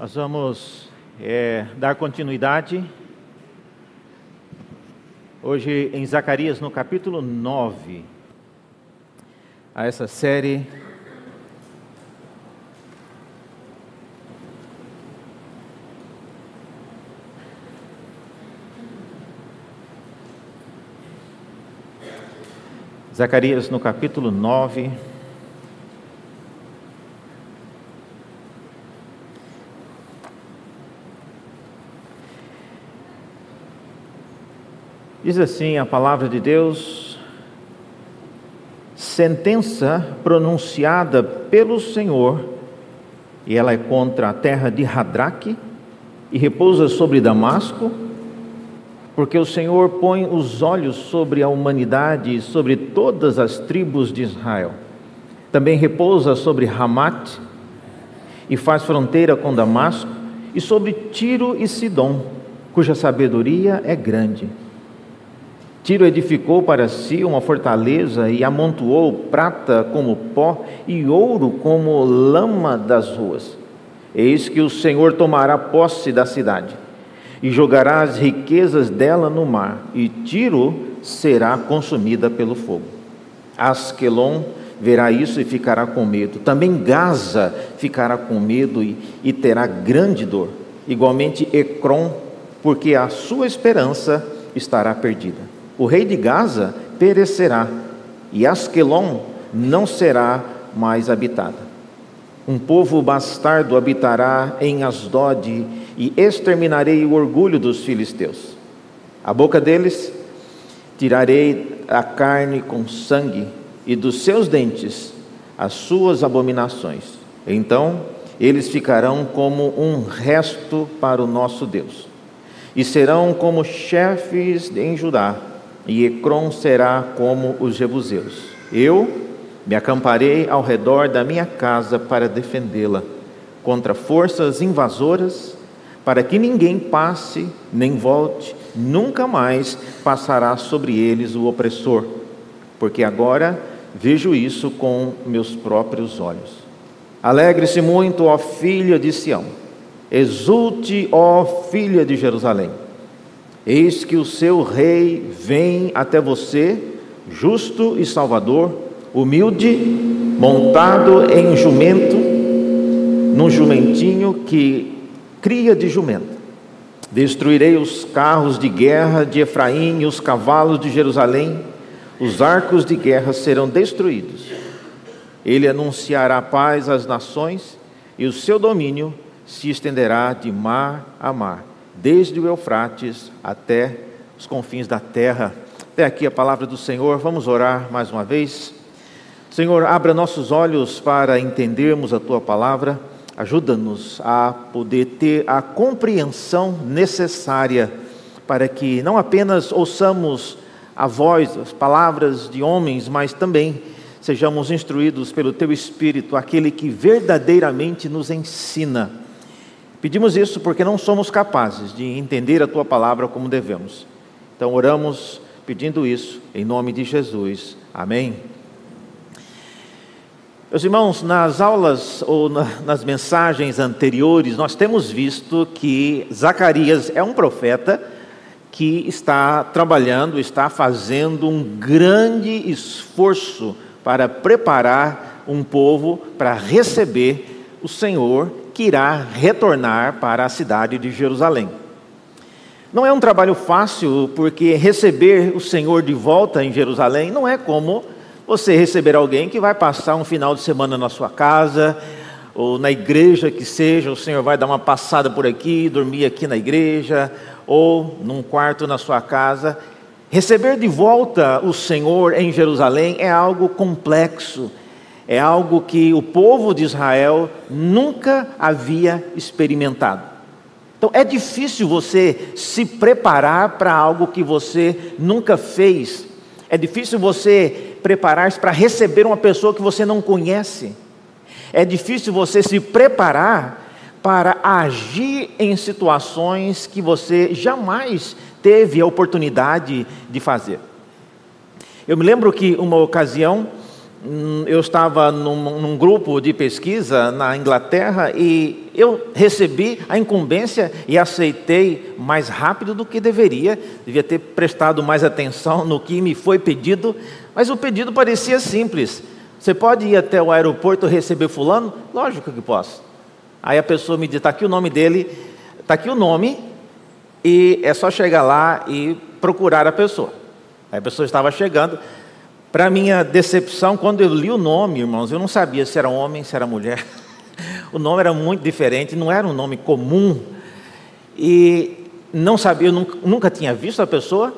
Nós vamos é, dar continuidade hoje em Zacarias, no capítulo 9, a essa série. Zacarias, no capítulo 9. Diz assim a palavra de Deus: sentença pronunciada pelo Senhor, e ela é contra a terra de Radraque, e repousa sobre Damasco, porque o Senhor põe os olhos sobre a humanidade e sobre todas as tribos de Israel. Também repousa sobre Ramat, e faz fronteira com Damasco, e sobre Tiro e Sidom, cuja sabedoria é grande Tiro edificou para si uma fortaleza e amontoou prata como pó e ouro como lama das ruas. Eis que o Senhor tomará posse da cidade e jogará as riquezas dela no mar, e Tiro será consumida pelo fogo. Asquelon verá isso e ficará com medo. Também Gaza ficará com medo e, e terá grande dor. Igualmente Ecrom, porque a sua esperança estará perdida. O rei de Gaza perecerá, e Asquelon não será mais habitada. Um povo bastardo habitará em Asdod, e exterminarei o orgulho dos filisteus. A boca deles tirarei a carne com sangue, e dos seus dentes as suas abominações. Então eles ficarão como um resto para o nosso Deus, e serão como chefes em Judá e Ecrom será como os jebuseus. Eu me acamparei ao redor da minha casa para defendê-la contra forças invasoras, para que ninguém passe nem volte, nunca mais passará sobre eles o opressor, porque agora vejo isso com meus próprios olhos. Alegre-se muito, ó filha de Sião, exulte, ó filha de Jerusalém Eis que o seu rei vem até você, justo e salvador, humilde, montado em um jumento, num jumentinho que cria de jumento. Destruirei os carros de guerra de Efraim e os cavalos de Jerusalém, os arcos de guerra serão destruídos. Ele anunciará paz às nações e o seu domínio se estenderá de mar a mar desde o Eufrates até os confins da terra. Até aqui a palavra do Senhor. Vamos orar mais uma vez. Senhor, abra nossos olhos para entendermos a tua palavra. Ajuda-nos a poder ter a compreensão necessária para que não apenas ouçamos a voz, as palavras de homens, mas também sejamos instruídos pelo teu Espírito, aquele que verdadeiramente nos ensina Pedimos isso porque não somos capazes de entender a tua palavra como devemos. Então oramos pedindo isso em nome de Jesus. Amém. Meus irmãos, nas aulas ou na, nas mensagens anteriores, nós temos visto que Zacarias é um profeta que está trabalhando, está fazendo um grande esforço para preparar um povo para receber o Senhor que irá retornar para a cidade de Jerusalém. Não é um trabalho fácil, porque receber o Senhor de volta em Jerusalém não é como você receber alguém que vai passar um final de semana na sua casa, ou na igreja que seja, o Senhor vai dar uma passada por aqui, dormir aqui na igreja, ou num quarto na sua casa. Receber de volta o Senhor em Jerusalém é algo complexo, é algo que o povo de Israel nunca havia experimentado. Então é difícil você se preparar para algo que você nunca fez. É difícil você preparar-se para receber uma pessoa que você não conhece. É difícil você se preparar para agir em situações que você jamais teve a oportunidade de fazer. Eu me lembro que uma ocasião eu estava num, num, grupo de pesquisa na Inglaterra e eu recebi a incumbência e aceitei mais rápido do que deveria. Devia ter prestado mais atenção no que me foi pedido, mas o pedido parecia simples. Você pode ir até o aeroporto receber fulano? Lógico que posso. Aí a pessoa me diz, está aqui o nome dele, está aqui o nome, e é só chegar lá e procurar a pessoa. Aí a pessoa estava chegando, para minha decepção, quando eu li o nome, irmãos, eu não sabia se era homem, se era mulher. O nome era muito diferente, não era um nome comum. E não sabia, eu nunca, nunca tinha visto a pessoa.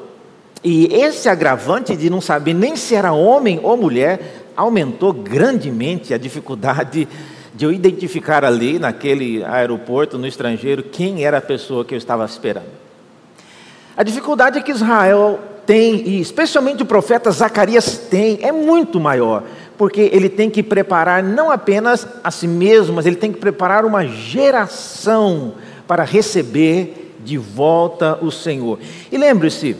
E esse agravante de não saber nem se era homem ou mulher aumentou grandemente a dificuldade de eu identificar ali, naquele aeroporto, no estrangeiro, quem era a pessoa que eu estava esperando. A dificuldade que Israel tem, e especialmente o profeta Zacarias tem, é muito maior, porque ele tem que preparar não apenas a si mesmo, mas ele tem que preparar uma geração para receber de volta o Senhor. E lembre-se,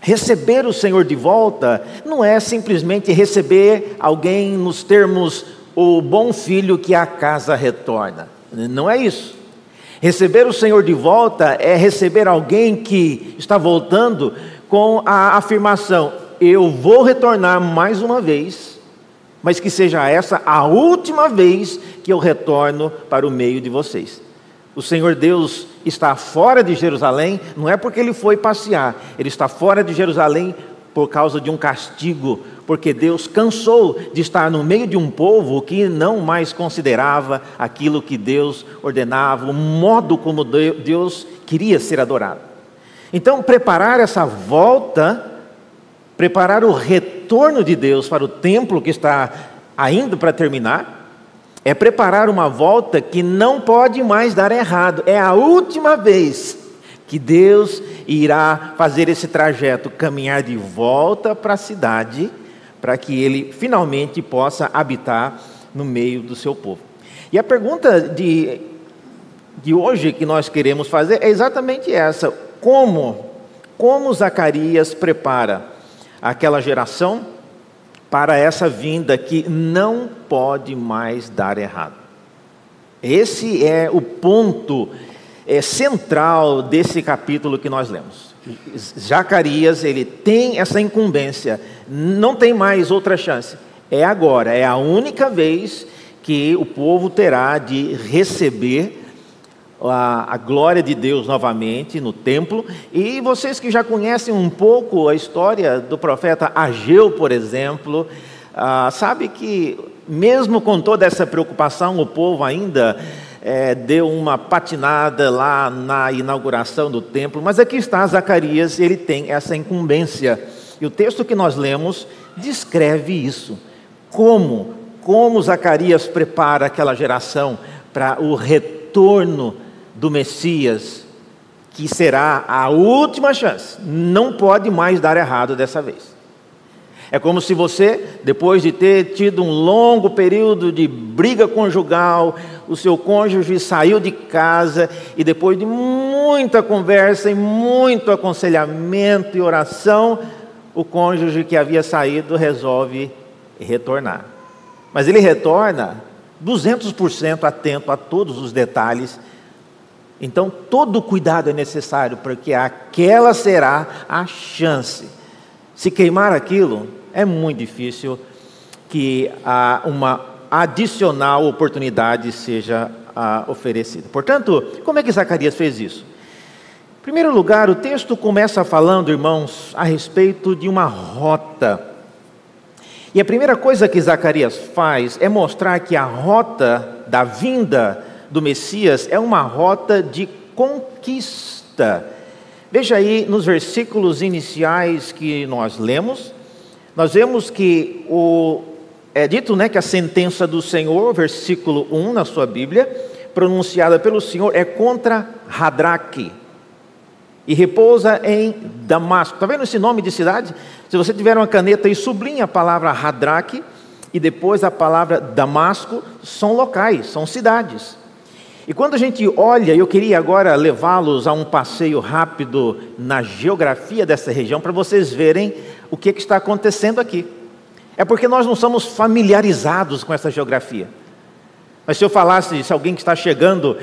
receber o Senhor de volta não é simplesmente receber alguém nos termos o bom filho que a casa retorna. Não é isso. Receber o Senhor de volta é receber alguém que está voltando com a afirmação: Eu vou retornar mais uma vez, mas que seja essa a última vez que eu retorno para o meio de vocês. O Senhor Deus está fora de Jerusalém, não é porque ele foi passear, ele está fora de Jerusalém por causa de um castigo, porque Deus cansou de estar no meio de um povo que não mais considerava aquilo que Deus ordenava, o modo como Deus queria ser adorado. Então, preparar essa volta, preparar o retorno de Deus para o templo que está ainda para terminar, é preparar uma volta que não pode mais dar errado. É a última vez que Deus irá fazer esse trajeto, caminhar de volta para a cidade, para que ele finalmente possa habitar no meio do seu povo. E a pergunta de, de hoje que nós queremos fazer é exatamente essa: como, como Zacarias prepara aquela geração para essa vinda que não pode mais dar errado. Esse é o ponto é, central desse capítulo que nós lemos. Zacarias, ele tem essa incumbência, não tem mais outra chance. É agora, é a única vez que o povo terá de receber a, a, glória de Deus novamente no templo. E vocês que já conhecem um pouco a história do profeta Ageu, por exemplo, ah, sabe que mesmo com toda essa preocupação, o povo ainda é, deu uma patinada lá na inauguração do templo. Mas aqui está Zacarias, ele tem essa incumbência. E o texto que nós lemos descreve isso. Como, como Zacarias prepara aquela geração para o retorno do Messias, que será a última chance. Não pode mais dar errado dessa vez. É como se você, depois de ter tido um longo período de briga conjugal, o seu cônjuge saiu de casa e depois de muita conversa e muito aconselhamento e oração, o cônjuge que havia saído resolve retornar. Mas ele retorna 200% atento a todos os detalhes então, todo cuidado é necessário, porque aquela será a chance. Se queimar aquilo, é muito difícil que uma adicional oportunidade seja oferecida. Portanto, como é que Zacarias fez isso? Em primeiro lugar, o texto começa falando, irmãos, a respeito de uma rota. E a primeira coisa que Zacarias faz é mostrar que a rota da vinda do Messias é uma rota de conquista. Veja aí nos versículos iniciais que nós lemos, nós vemos que o, é dito né, que a sentença do Senhor, versículo 1 na sua Bíblia, pronunciada pelo Senhor, é contra Hadraque e repousa em Damasco. Está vendo esse nome de cidade? Se você tiver uma caneta e sublinha a palavra Hadraque e depois a palavra Damasco, são locais, são cidades. E quando a gente olha, eu queria agora levá-los a um passeio rápido na geografia dessa região para vocês verem o que, que está acontecendo aqui. é porque nós não somos familiarizados com essa geografia. Mas se eu falasse, se alguém que está chegando,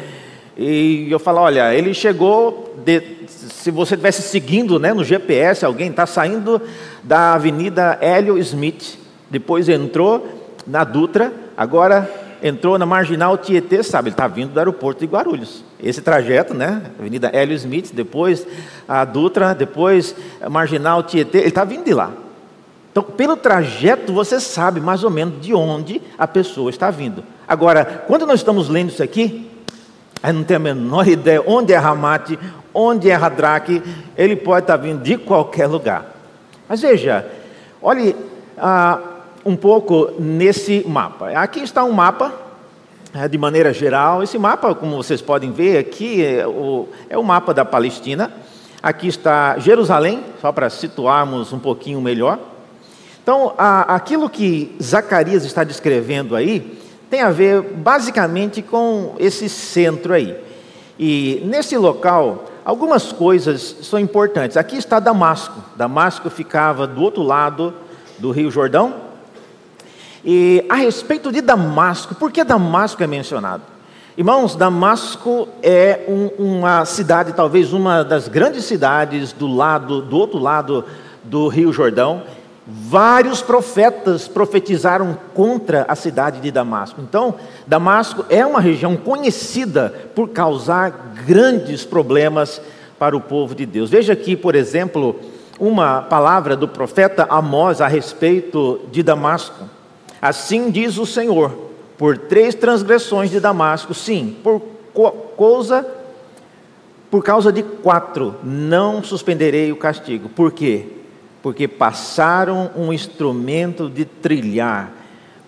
e eu falar, olha, ele chegou, de, se você estivesse seguindo né, no GPS, alguém está saindo da Avenida Hélio Smith, depois entrou na Dutra, agora entrou na Marginal Tietê, sabe, ele está vindo do aeroporto de Guarulhos. Esse trajeto, né, Avenida Hélio Smith, depois a Dutra, depois a Marginal Tietê, ele está vindo de lá. Então, pelo trajeto, você sabe mais ou menos de onde a pessoa está vindo. Agora, quando nós estamos lendo isso aqui, a gente não tem a menor ideia onde é Ramate, onde é Hadraque, ele pode estar vindo de qualquer lugar. Mas veja, olhe ah, um pouco nesse mapa. Aqui está um mapa, de maneira geral. Esse mapa, como vocês podem ver aqui, é o, é o mapa da Palestina. Aqui está Jerusalém, só para situarmos um pouquinho melhor. Então, a, aquilo que Zacarias está descrevendo aí tem a ver basicamente com esse centro aí. E nesse local, algumas coisas são importantes. Aqui está Damasco. Damasco ficava do outro lado do Rio Jordão. E a respeito de Damasco, por que Damasco é mencionado? Irmãos, Damasco é um, uma cidade, talvez uma das grandes cidades do lado, do outro lado do Rio Jordão. Vários profetas profetizaram contra a cidade de Damasco. Então, Damasco é uma região conhecida por causar grandes problemas para o povo de Deus. Veja aqui, por exemplo, uma palavra do profeta Amós a respeito de Damasco. Assim diz o Senhor: por três transgressões de Damasco, sim, por causa por causa de quatro, não suspenderei o castigo. Por quê? porque passaram um instrumento de trilhar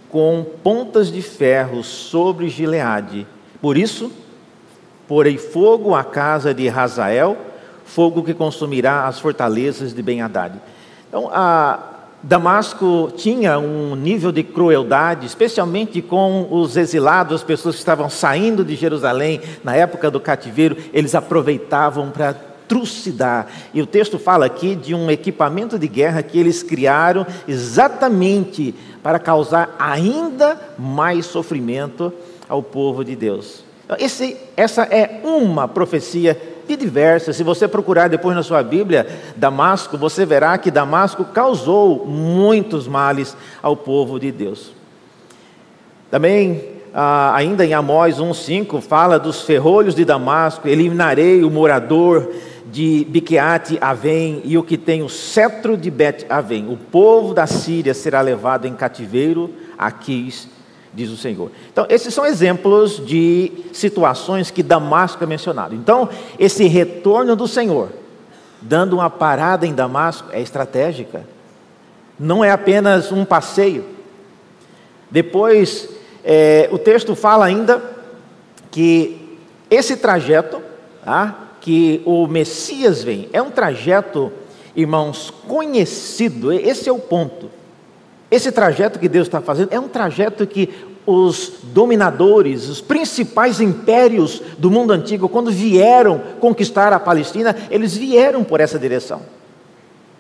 com pontas de ferro sobre Gileade. Por isso, porei fogo à casa de Razael, fogo que consumirá as fortalezas de Ben-Hadad. Então, a Damasco tinha um nível de crueldade, especialmente com os exilados, as pessoas que estavam saindo de Jerusalém na época do cativeiro, eles aproveitavam para trucidar. E o texto fala aqui de um equipamento de guerra que eles criaram exatamente para causar ainda mais sofrimento ao povo de Deus. Esse, essa é uma profecia de diversas. Se você procurar depois na sua Bíblia Damasco, você verá que Damasco causou muitos males ao povo de Deus. Também ah, ainda em Amós 1,5, fala dos ferrolhos de Damasco, eliminarei o morador de Biqueate Avém e o que tem o cetro de Bet Avém. O povo da Síria será levado em cativeiro a Quis, diz o Senhor. Então, esses são exemplos de situações que Damasco é mencionado. Então, esse retorno do Senhor, dando uma parada em Damasco, é estratégica. Não é apenas um passeio. Depois, é, o texto fala ainda que esse trajeto, tá? que o Messias vem. É um trajeto, irmãos, conhecido, esse é o ponto. Esse trajeto que Deus está fazendo é um trajeto que os dominadores, os principais impérios do mundo antigo, quando vieram conquistar a Palestina, eles vieram por essa direção.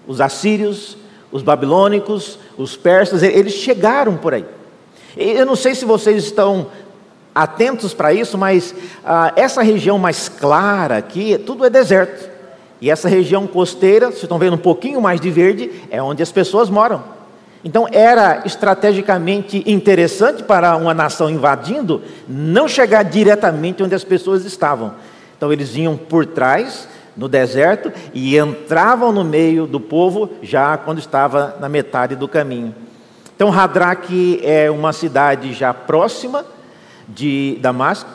Os assírios, os babilônicos, os persas, eles chegaram por aí. Eu não sei se vocês estão atentos para isso, mas ah, essa região mais clara aqui, tudo é deserto. E essa região costeira, vocês estão vendo um pouquinho mais de verde, é onde as pessoas moram. Então era estrategicamente interessante para uma nação invadindo não chegar diretamente onde as pessoas estavam. Então eles vinham por trás, no deserto, e entravam no meio do povo já quando estava na metade do caminho. Então Hadraque é uma cidade já próxima, de Damasco.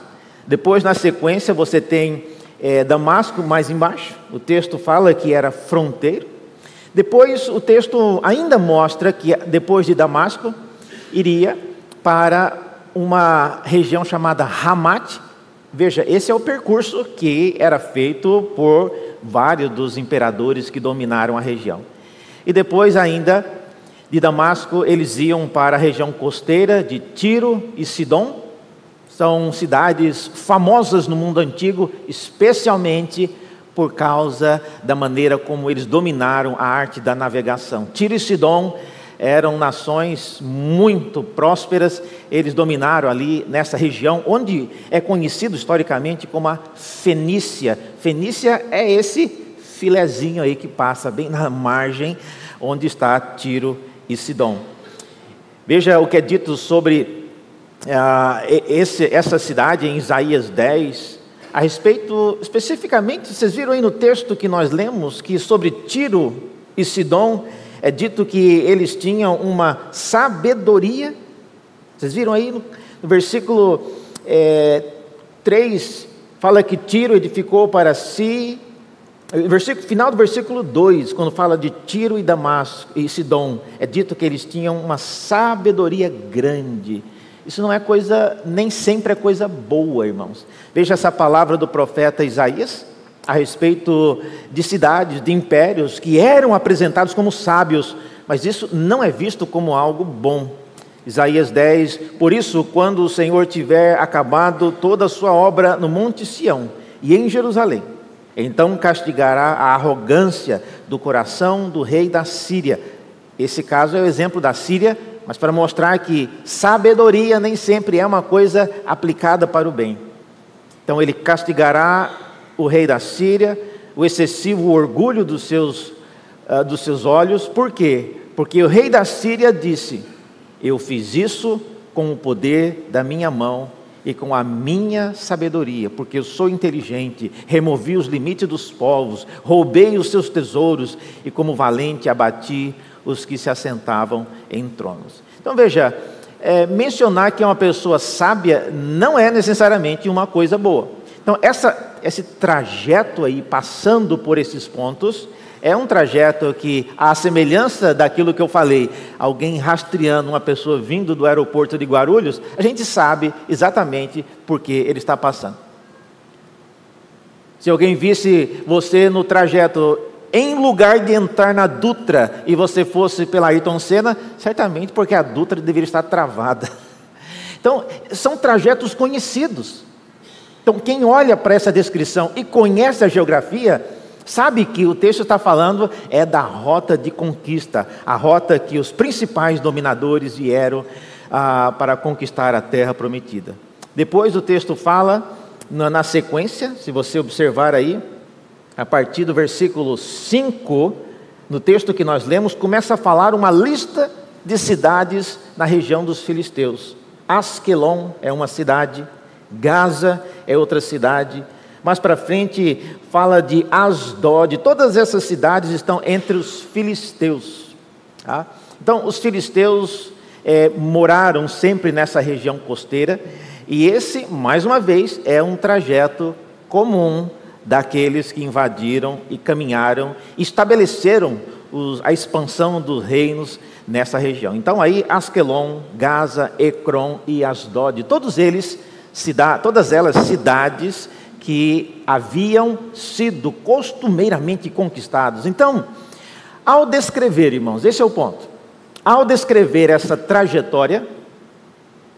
Depois, na sequência, você tem é, Damasco mais embaixo. O texto fala que era fronteiro. Depois, o texto ainda mostra que depois de Damasco, iria para uma região chamada Hamat. Veja, esse é o percurso que era feito por vários dos imperadores que dominaram a região. E depois, ainda de Damasco, eles iam para a região costeira de Tiro e Sidom são cidades famosas no mundo antigo, especialmente por causa da maneira como eles dominaram a arte da navegação. Tiro e Sidom eram nações muito prósperas, eles dominaram ali nessa região, onde é conhecido historicamente como a Fenícia. Fenícia é esse filezinho aí que passa bem na margem onde está Tiro e Sidom. Veja o que é dito sobre ah, esse, essa cidade em Isaías 10, a respeito, especificamente, vocês viram aí no texto que nós lemos, que sobre Tiro e Sidom é dito que eles tinham uma sabedoria. Vocês viram aí no, no versículo é, 3, fala que Tiro edificou para si. Versículo, final do versículo 2, quando fala de Tiro e Damasco e Sidom, é dito que eles tinham uma sabedoria grande. Isso não é coisa, nem sempre é coisa boa, irmãos. Veja essa palavra do profeta Isaías a respeito de cidades, de impérios que eram apresentados como sábios, mas isso não é visto como algo bom. Isaías 10: Por isso, quando o Senhor tiver acabado toda a sua obra no Monte Sião e em Jerusalém, então castigará a arrogância do coração do rei da Síria. Esse caso é o exemplo da Síria mas para mostrar que sabedoria nem sempre é uma coisa aplicada para o bem. Então ele castigará o rei da Síria, o excessivo orgulho dos seus, uh, dos seus olhos, por quê? Porque o rei da Síria disse: Eu fiz isso com o poder da minha mão e com a minha sabedoria, porque eu sou inteligente, removi os limites dos povos, roubei os seus tesouros e, como valente, abati os que se assentavam em tronos. Então veja, é, mencionar que é uma pessoa sábia não é necessariamente uma coisa boa. Então essa, esse trajeto aí, passando por esses pontos, é um trajeto que, à semelhança daquilo que eu falei, alguém rastreando uma pessoa vindo do aeroporto de Guarulhos, a gente sabe exatamente por que ele está passando. Se alguém visse você no trajeto em lugar de entrar na Dutra e você fosse pela Ayrton Senna, certamente porque a Dutra deveria estar travada. Então, são trajetos conhecidos. Então, quem olha para essa descrição e conhece a geografia, sabe que o texto está falando é da rota de conquista, a rota que os principais dominadores vieram ah, para conquistar a terra prometida. Depois o texto fala, na, na sequência, se você observar aí, a partir do versículo 5, no texto que nós lemos, começa a falar uma lista de cidades na região dos filisteus. Asquelon é uma cidade, Gaza é outra cidade, mais para frente fala de Asdod, todas essas cidades estão entre os filisteus. Tá? Então, os filisteus é, moraram sempre nessa região costeira, e esse, mais uma vez, é um trajeto comum daqueles que invadiram e caminharam, estabeleceram os, a expansão dos reinos nessa região. Então aí Askelon, Gaza, Ecrom e Asdod, todos eles, todas elas cidades que haviam sido costumeiramente conquistados. Então, ao descrever, irmãos, esse é o ponto. Ao descrever essa trajetória,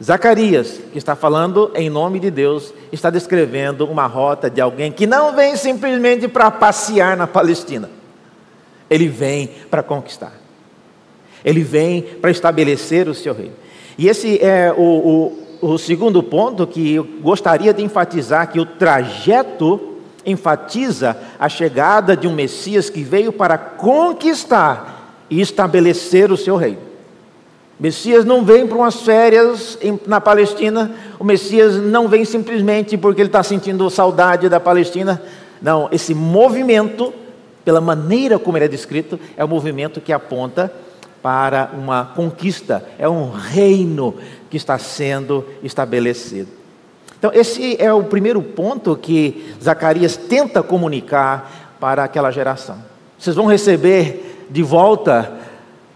Zacarias, que está falando em nome de Deus, está descrevendo uma rota de alguém que não vem simplesmente para passear na Palestina, ele vem para conquistar, ele vem para estabelecer o seu reino. E esse é o, o, o segundo ponto que eu gostaria de enfatizar: que o trajeto enfatiza a chegada de um Messias que veio para conquistar e estabelecer o seu reino. Messias não vem para umas férias na Palestina, o Messias não vem simplesmente porque ele está sentindo saudade da Palestina. Não, esse movimento, pela maneira como ele é descrito, é um movimento que aponta para uma conquista, é um reino que está sendo estabelecido. Então, esse é o primeiro ponto que Zacarias tenta comunicar para aquela geração. Vocês vão receber de volta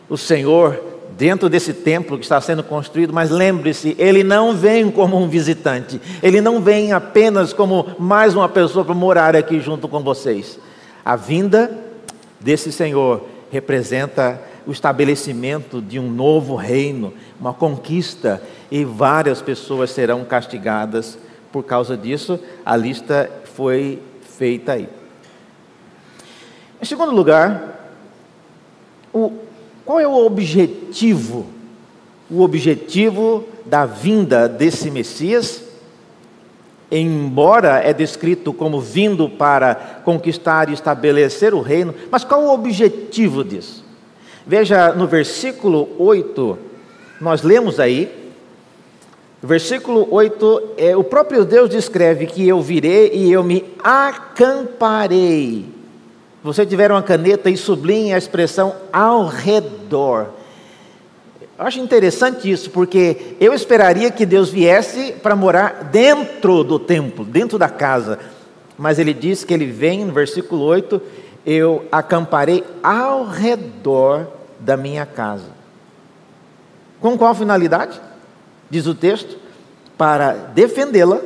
o Senhor dentro desse templo que está sendo construído, mas lembre-se, ele não vem como um visitante, ele não vem apenas como mais uma pessoa para morar aqui junto com vocês. A vinda desse Senhor representa o estabelecimento de um novo reino, uma conquista, e várias pessoas serão castigadas por causa disso. A lista foi feita aí. Em segundo lugar, o Qual é o objetivo? O objetivo da vinda desse Messias, embora é descrito como vindo para conquistar e estabelecer o reino, mas qual o objetivo disso? Veja no versículo 8, nós lemos aí, versículo 8, é, o próprio Deus descreve que eu virei e eu me acamparei. Você tiver uma caneta e sublinhe a expressão ao redor. Eu acho interessante isso, porque eu esperaria que Deus viesse para morar dentro do templo, dentro da casa. Mas ele diz que ele vem, no versículo 8, eu acamparei ao redor da minha casa. Com qual finalidade? Diz o texto: para defendê-la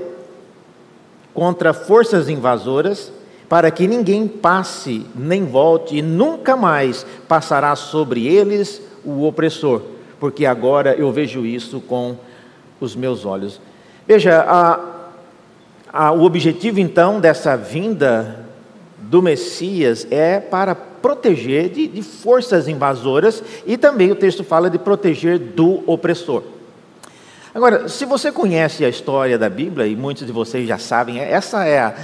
contra forças invasoras, para que ninguém passe nem volte e nunca mais passará sobre eles o opressor, porque agora eu vejo isso com os meus olhos. Veja, a, a, o objetivo então dessa vinda do Messias é para proteger de, de forças invasoras e também o texto fala de proteger do opressor. Agora, se você conhece a história da Bíblia, e muitos de vocês já sabem, essa é, a,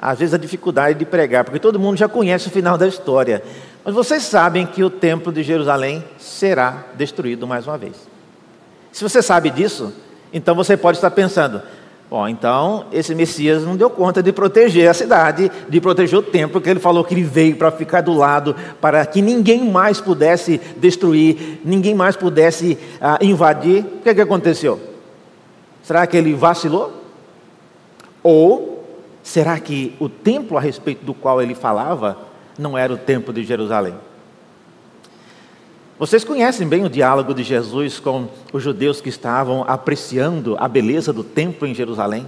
às vezes, a dificuldade de pregar, porque todo mundo já conhece o final da história. Mas vocês sabem que o templo de Jerusalém será destruído mais uma vez. Se você sabe disso, então você pode estar pensando: Bom, então esse Messias não deu conta de proteger a cidade, de proteger o templo, que ele falou que ele veio para ficar do lado, para que ninguém mais pudesse destruir, ninguém mais pudesse ah, invadir. O que, é que aconteceu? Será que ele vacilou? Ou será que o templo a respeito do qual ele falava não era o templo de Jerusalém? Vocês conhecem bem o diálogo de Jesus com os judeus que estavam apreciando a beleza do templo em Jerusalém.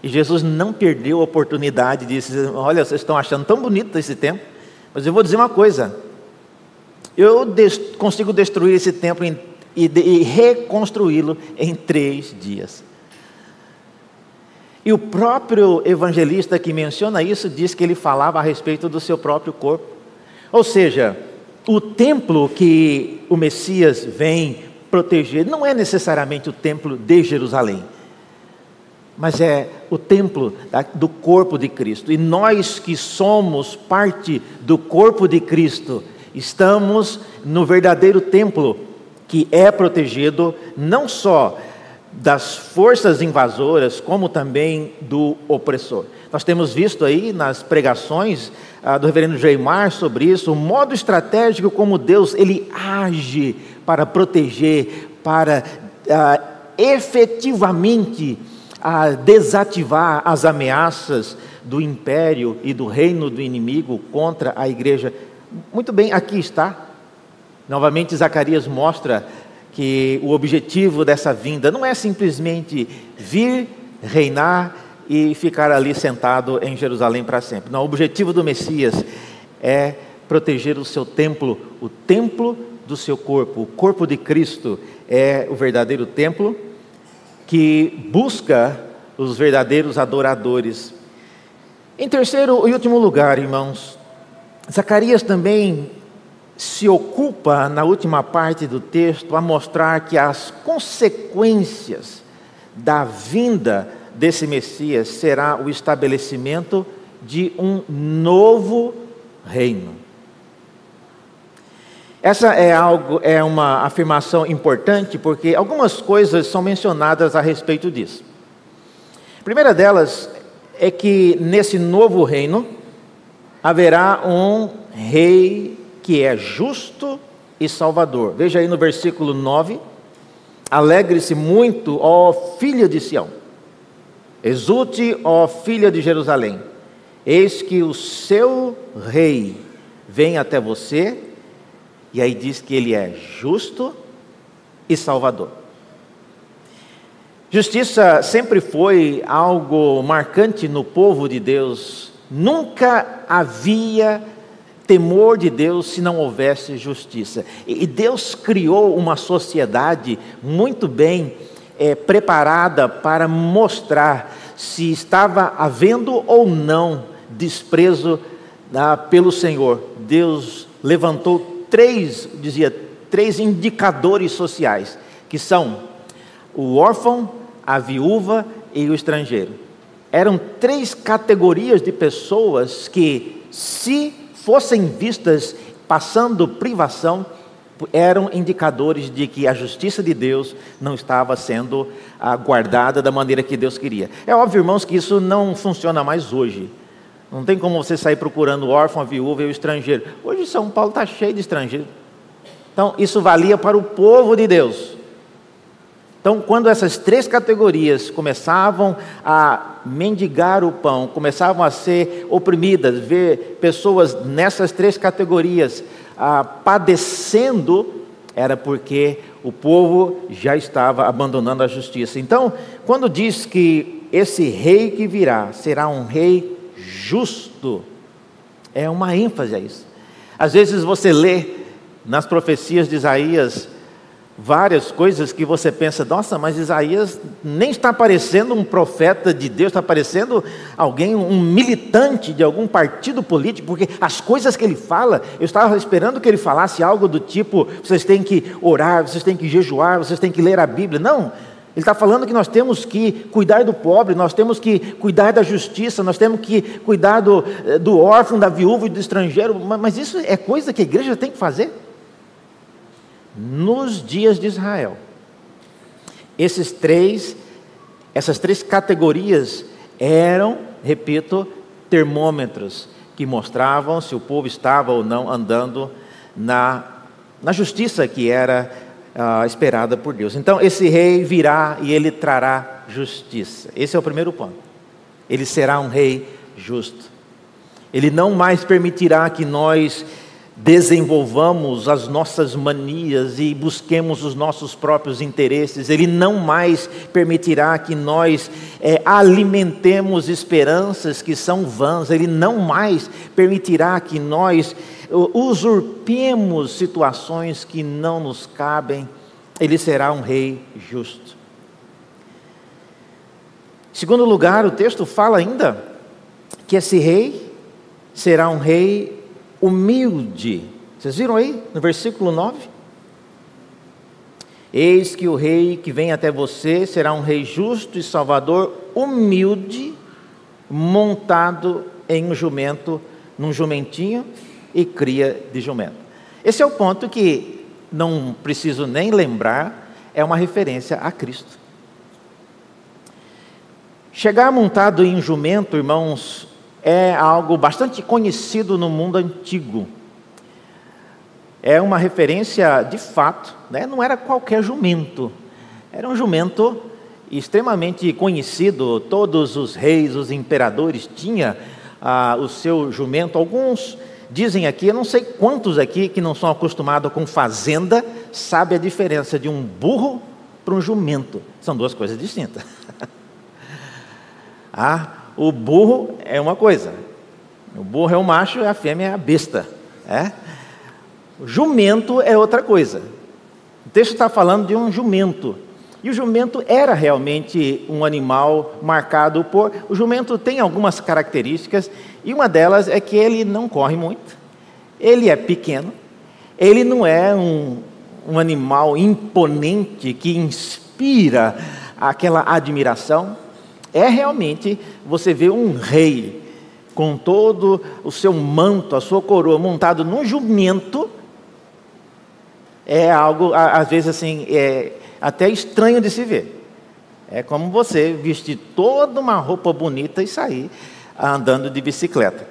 E Jesus não perdeu a oportunidade de dizer: Olha, vocês estão achando tão bonito esse templo, mas eu vou dizer uma coisa: eu consigo destruir esse templo em, e reconstruí-lo em três dias. E o próprio evangelista que menciona isso diz que ele falava a respeito do seu próprio corpo. Ou seja, o templo que o Messias vem proteger não é necessariamente o templo de Jerusalém, mas é o templo do corpo de Cristo. E nós que somos parte do corpo de Cristo, estamos no verdadeiro templo que é protegido não só das forças invasoras, como também do opressor. Nós temos visto aí nas pregações ah, do reverendo Geimar sobre isso, o modo estratégico como Deus ele age para proteger, para ah, efetivamente ah, desativar as ameaças do império e do reino do inimigo contra a igreja. Muito bem, aqui está. Novamente, Zacarias mostra que o objetivo dessa vinda não é simplesmente vir, reinar e ficar ali sentado em Jerusalém para sempre. Não, o objetivo do Messias é proteger o seu templo, o templo do seu corpo. O corpo de Cristo é o verdadeiro templo que busca os verdadeiros adoradores. Em terceiro e último lugar, irmãos, Zacarias também se ocupa na última parte do texto a mostrar que as consequências da vinda desse Messias será o estabelecimento de um novo reino. Essa é algo, é uma afirmação importante porque algumas coisas são mencionadas a respeito disso. A primeira delas é que nesse novo reino haverá um rei que é justo e salvador. Veja aí no versículo 9: Alegre-se muito, ó filha de Sião Exulte, ó filha de Jerusalém, eis que o seu rei vem até você, e aí diz que ele é justo e salvador. Justiça sempre foi algo marcante no povo de Deus, nunca havia temor de Deus se não houvesse justiça. E Deus criou uma sociedade muito bem é, preparada para mostrar se estava havendo ou não desprezo ah, pelo Senhor. Deus levantou três, dizia, três indicadores sociais, que são o órfão, a viúva e o estrangeiro. Eram três categorias de pessoas que, se fossem vistas passando privação, eram indicadores de que a justiça de Deus não estava sendo guardada da maneira que Deus queria. É óbvio, irmãos, que isso não funciona mais hoje. Não tem como você sair procurando órfão, a viúva e o estrangeiro. Hoje São Paulo está cheio de estrangeiros. Então, isso valia para o povo de Deus. Então, quando essas três categorias começavam a mendigar o pão, começavam a ser oprimidas, ver pessoas nessas três categorias ah, padecendo, era porque o povo já estava abandonando a justiça. Então, quando diz que esse rei que virá será um rei justo, é uma ênfase a isso. Às vezes você lê nas profecias de Isaías, várias coisas que você pensa, nossa, mas Isaías nem está parecendo um profeta de Deus, está parecendo alguém, um militante de algum partido político, porque as coisas que ele fala, eu estava esperando que ele falasse algo do tipo: vocês têm que orar, vocês têm que jejuar, vocês têm que ler a Bíblia. Não. Ele está falando que nós temos que cuidar do pobre, nós temos que cuidar da justiça, nós temos que cuidar do, eh, do órfão, da viúva e do estrangeiro, mas isso é coisa que a igreja tem que fazer nos dias de Israel. Esses três, essas três categorias eram, repito, termômetros que mostravam se o povo estava ou não andando na, na justiça que era ah, esperada por Deus. Então, esse rei virá e ele trará justiça. Esse é o primeiro ponto. Ele será um rei justo. Ele não mais permitirá que nós desenvolvamos as nossas manias e busquemos os nossos próprios interesses. Ele não mais permitirá que nós é, alimentemos esperanças que são vãs. Ele não mais permitirá que nós usurpemos situações que não nos cabem. Ele será um rei justo. Segundo lugar, o texto fala ainda que esse rei será um rei humilde. Vocês viram aí no versículo 9? Eis que o rei que vem até você será um rei justo e salvador, humilde, montado em um jumento, num jumentinho e cria de jumento. Esse é o ponto que não preciso nem lembrar, é uma referência a Cristo. Chegar montado em um jumento, irmãos, é algo bastante conhecido no mundo antigo. É uma referência de fato, né? não era qualquer jumento, era um jumento extremamente conhecido. Todos os reis, os imperadores tinham ah, o seu jumento. Alguns dizem aqui, eu não sei quantos aqui que não são acostumados com fazenda, sabe a diferença de um burro para um jumento. São duas coisas distintas. ah, o burro é uma coisa, o burro é o macho e a fêmea é a besta. É? O jumento é outra coisa. O texto está falando de um jumento. E o jumento era realmente um animal marcado por. O jumento tem algumas características, e uma delas é que ele não corre muito, ele é pequeno, ele não é um, um animal imponente que inspira aquela admiração é realmente você vê um rei com todo o seu manto, a sua coroa montado num jumento, é algo às vezes assim, é até estranho de se ver. É como você vestir toda uma roupa bonita e sair andando de bicicleta.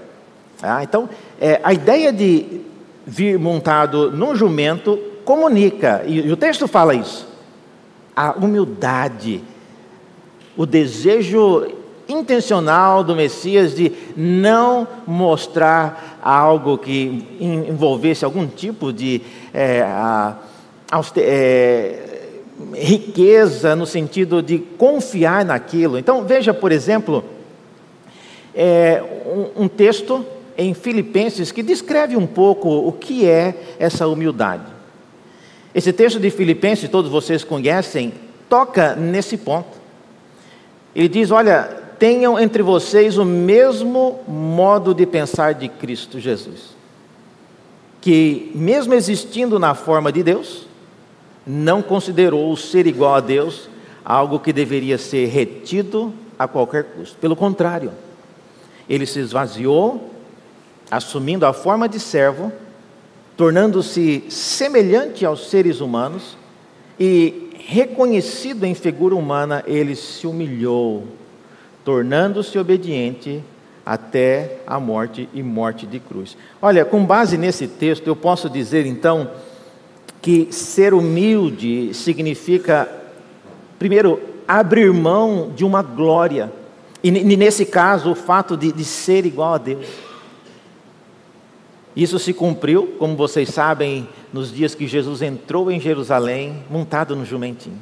Ah, então, é, a ideia de vir montado num jumento comunica, e, e o texto fala isso, a humildade o desejo intencional do Messias de não mostrar algo que envolvesse algum tipo de é, a, é, riqueza no sentido de confiar naquilo. Então veja, por exemplo, é, um, um texto em Filipenses que descreve um pouco o que é essa humildade. Esse texto de Filipenses, todos vocês conhecem, toca nesse ponto. Ele diz: Olha, tenham entre vocês o mesmo modo de pensar de Cristo Jesus. que, mesmo existindo na forma de Deus, não considerou o ser igual a Deus algo que deveria ser retido a qualquer custo. Pelo contrário, ele se esvaziou, assumindo a forma de servo, tornando-se semelhante aos seres humanos e reconhecido em figura humana, ele se humilhou, tornando-se obediente até a morte e morte de cruz. Olha, com base nesse texto, eu posso dizer então que ser humilde significa, primeiro, abrir mão de uma glória, e nesse caso, o fato de, de ser igual a Deus. Isso se cumpriu, como vocês sabem, nos dias que Jesus entrou em Jerusalém montado no jumentinho.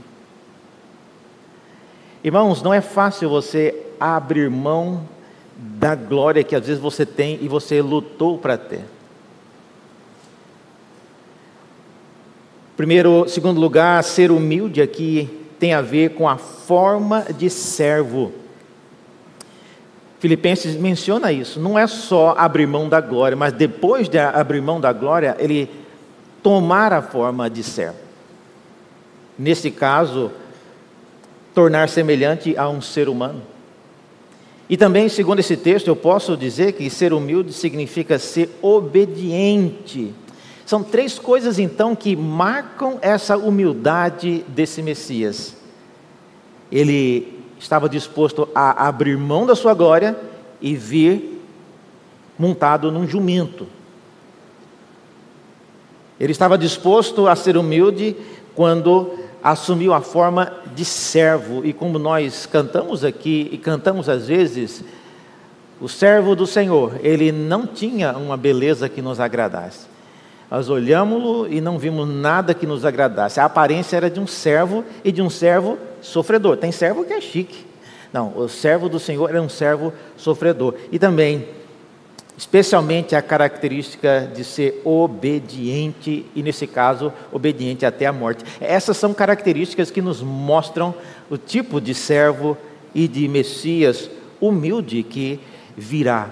Irmãos, não é fácil você abrir mão da glória que às vezes você tem e você lutou para ter. Primeiro, segundo lugar, ser humilde aqui tem a ver com a forma de servo. Filipenses menciona isso. Não é só abrir mão da glória, mas depois de abrir mão da glória, ele tomar a forma de servo. Nesse caso, tornar semelhante a um ser humano. E também, segundo esse texto, eu posso dizer que ser humilde significa ser obediente. São três coisas então que marcam essa humildade desse Messias. Ele estava disposto a abrir mão da sua glória e vir montado num jumento. Ele estava disposto a ser humilde quando assumiu a forma de servo, e como nós cantamos aqui e cantamos às vezes, o servo do Senhor, ele não tinha uma beleza que nos agradasse. Nós olhamos-lo e não vimos nada que nos agradasse. A aparência era de um servo e de um servo sofredor. Tem servo que é chique. Não, o servo do Senhor era um servo sofredor. E também, especialmente a característica de ser obediente, e nesse caso, obediente até a morte. Essas são características que nos mostram o tipo de servo e de Messias humilde que virá.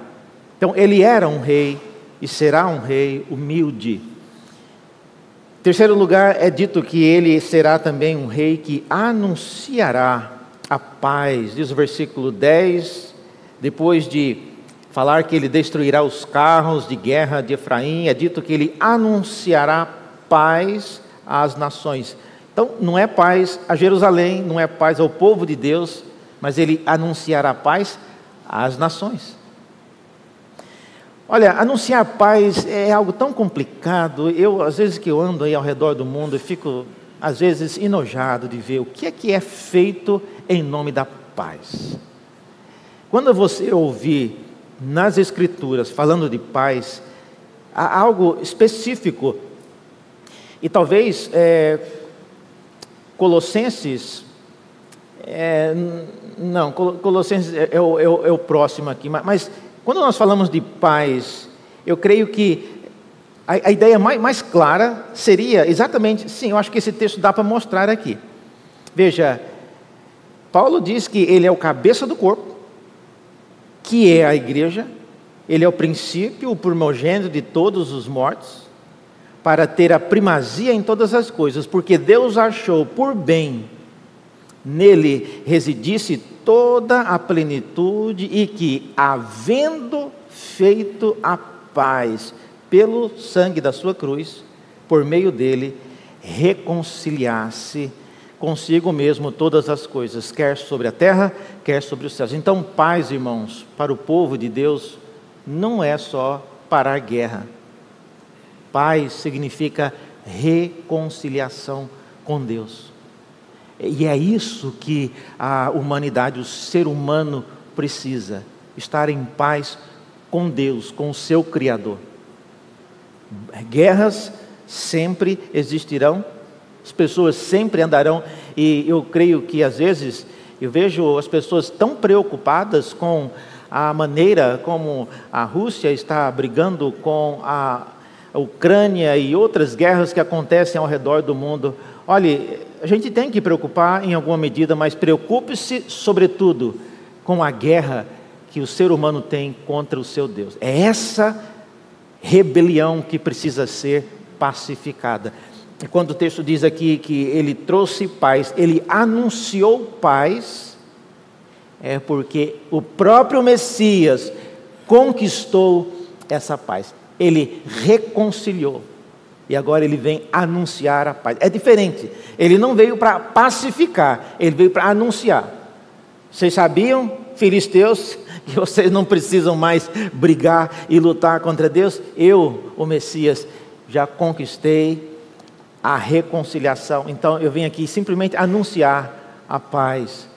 Então, ele era um rei e será um rei humilde. Terceiro lugar, é dito que ele será também um rei que anunciará a paz. Diz o versículo 10, depois de falar que ele destruirá os carros de guerra de Efraim, é dito que ele anunciará paz às nações. Então, não é paz a Jerusalém, não é paz ao povo de Deus, mas ele anunciará paz às nações. Olha, anunciar paz é algo tão complicado. Eu, às vezes que eu ando aí ao redor do mundo, eu fico, às vezes, enojado de ver o que é que é feito em nome da paz. Quando você ouvir nas Escrituras falando de paz, há algo específico. E talvez é, Colossenses. É, não, Colossenses é, é, o, é, o, é próximo aqui, mas quando nós falamos de paz, eu creio que a, a ideia mais, mais, clara seria exatamente, sim, eu acho que esse texto dá para mostrar aqui. Veja, Paulo diz que ele é o cabeça do corpo, que é a igreja, ele é o princípio, o primogênito de todos os mortos, para ter a primazia em todas as coisas, porque Deus achou por bem nele residisse toda a plenitude e que, havendo feito a paz pelo sangue da sua cruz, por meio dele, reconciliasse consigo mesmo todas as coisas, quer sobre a terra, quer sobre os céus. Então, paz, irmãos, para o povo de Deus, não é só parar guerra. Paz significa reconciliação com Deus. E é isso que a humanidade, o ser humano precisa: estar em paz com Deus, com o seu Criador. Guerras sempre existirão, as pessoas sempre andarão, e eu creio que às vezes eu vejo as pessoas tão preocupadas com a maneira como a Rússia está brigando com a Ucrânia e outras guerras que acontecem ao redor do mundo. Olhe, a gente tem que preocupar em alguma medida, mas preocupe-se, sobretudo, com a guerra que o ser humano tem contra o seu Deus. É essa rebelião que precisa ser pacificada. E quando o texto diz aqui que ele trouxe paz, ele anunciou paz, é porque o próprio Messias conquistou essa paz. Ele reconciliou. E agora ele vem anunciar a paz. É diferente. Ele não veio para pacificar, ele veio para anunciar. Vocês sabiam, filisteus, que vocês não precisam mais brigar e lutar contra Deus? Eu, o Messias, já conquistei a reconciliação. Então eu vim aqui simplesmente anunciar a paz.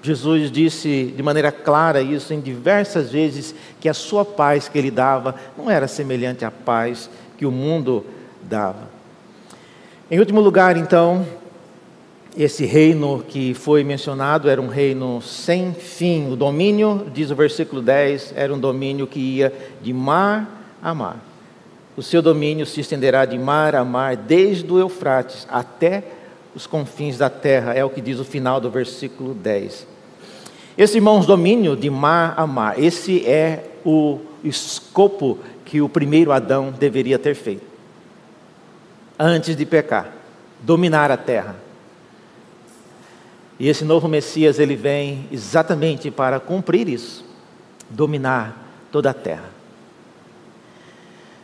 Jesus disse de maneira clara isso em diversas vezes que a sua paz que ele dava não era semelhante à paz que o mundo dava. Em último lugar, então, esse reino que foi mencionado era um reino sem fim. O domínio, diz o versículo 10, era um domínio que ia de mar a mar. O seu domínio se estenderá de mar a mar, desde o Eufrates até os confins da terra, é o que diz o final do versículo 10. Esse, irmãos, domínio de mar a mar, esse é o escopo que o primeiro Adão deveria ter feito, antes de pecar, dominar a terra. E esse novo Messias, ele vem exatamente para cumprir isso, dominar toda a terra.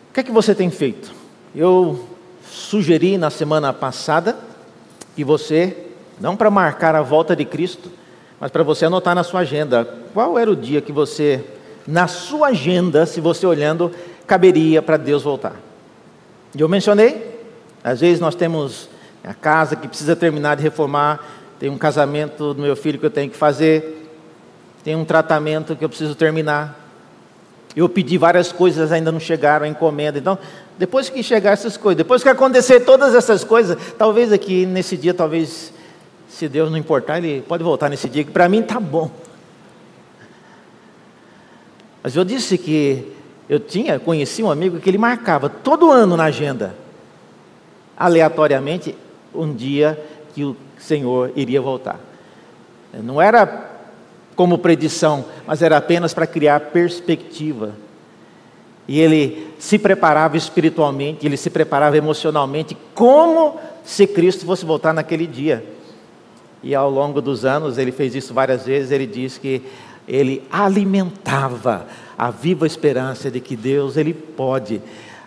O que é que você tem feito? Eu sugeri na semana passada que você, não para marcar a volta de Cristo, mas para você anotar na sua agenda, qual era o dia que você, na sua agenda, se você olhando, caberia para Deus voltar. E eu mencionei, às vezes nós temos a casa que precisa terminar de reformar, tem um casamento do meu filho que eu tenho que fazer, tem um tratamento que eu preciso terminar, eu pedi várias coisas, ainda não chegaram a encomenda. Então, depois que chegar essas coisas, depois que acontecer todas essas coisas, talvez aqui nesse dia, talvez, se Deus não importar, ele pode voltar nesse dia, que para mim está bom. Mas eu disse que eu tinha, conheci um amigo que ele marcava todo ano na agenda, aleatoriamente, um dia que o Senhor iria voltar. Não era como predição, mas era apenas para criar perspectiva. E ele se preparava espiritualmente, ele se preparava emocionalmente, como se Cristo fosse voltar naquele dia. E ao longo dos anos, ele fez isso várias vezes, ele diz que ele alimentava a viva esperança de que Deus ele pode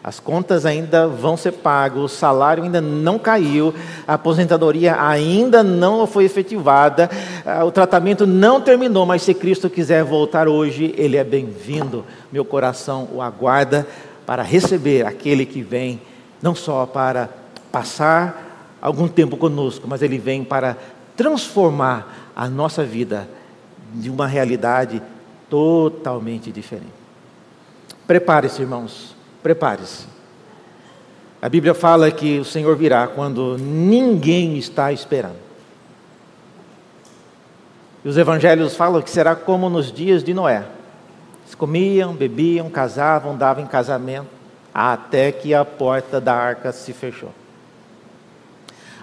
as contas ainda vão ser pagas, o salário ainda não caiu, a aposentadoria ainda não foi efetivada, ah, o tratamento não terminou, mas se Cristo quiser voltar hoje, Ele é bem-vindo. Meu coração o aguarda para receber aquele que vem, não só para passar algum tempo conosco, mas Ele vem para transformar a nossa vida de uma realidade totalmente diferente. Prepare-se, irmãos Prepare-se. A Bíblia fala que o Senhor virá quando ninguém está esperando. E os evangelhos falam que será como nos dias de Noé. Eles comiam, bebiam, casavam, davam em casamento, até que a porta da arca se fechou.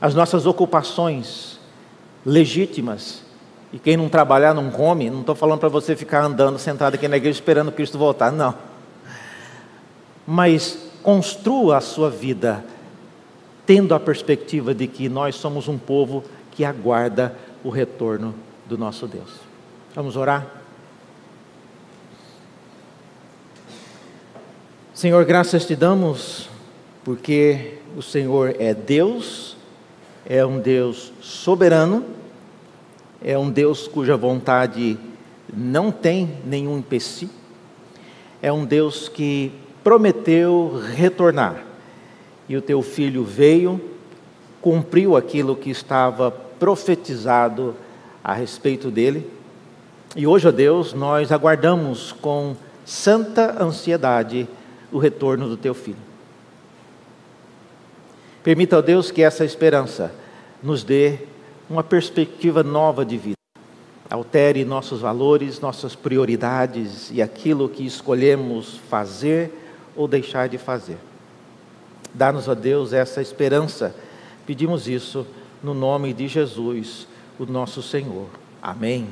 As nossas ocupações legítimas, e quem não trabalhar não come, não estou falando para você ficar andando sentado aqui na igreja esperando Cristo voltar, não mas construa a sua vida tendo a perspectiva de que nós somos um povo que aguarda o retorno do nosso Deus. Vamos orar? Senhor, graças te damos porque o Senhor é Deus, é um Deus soberano, é um Deus cuja vontade não tem nenhum empecilho, é um Deus que prometeu retornar. E o teu filho veio, cumpriu aquilo que estava profetizado a respeito dele. E hoje, ó Deus, nós aguardamos com santa ansiedade o retorno do teu filho. Permita, ó Deus, que essa esperança nos dê uma perspectiva nova de vida. Altere nossos valores, nossas prioridades e aquilo que escolhemos fazer ou deixar de fazer. Dá-nos, a Deus, essa esperança. Pedimos isso no nome de Jesus, o nosso Senhor. Amém.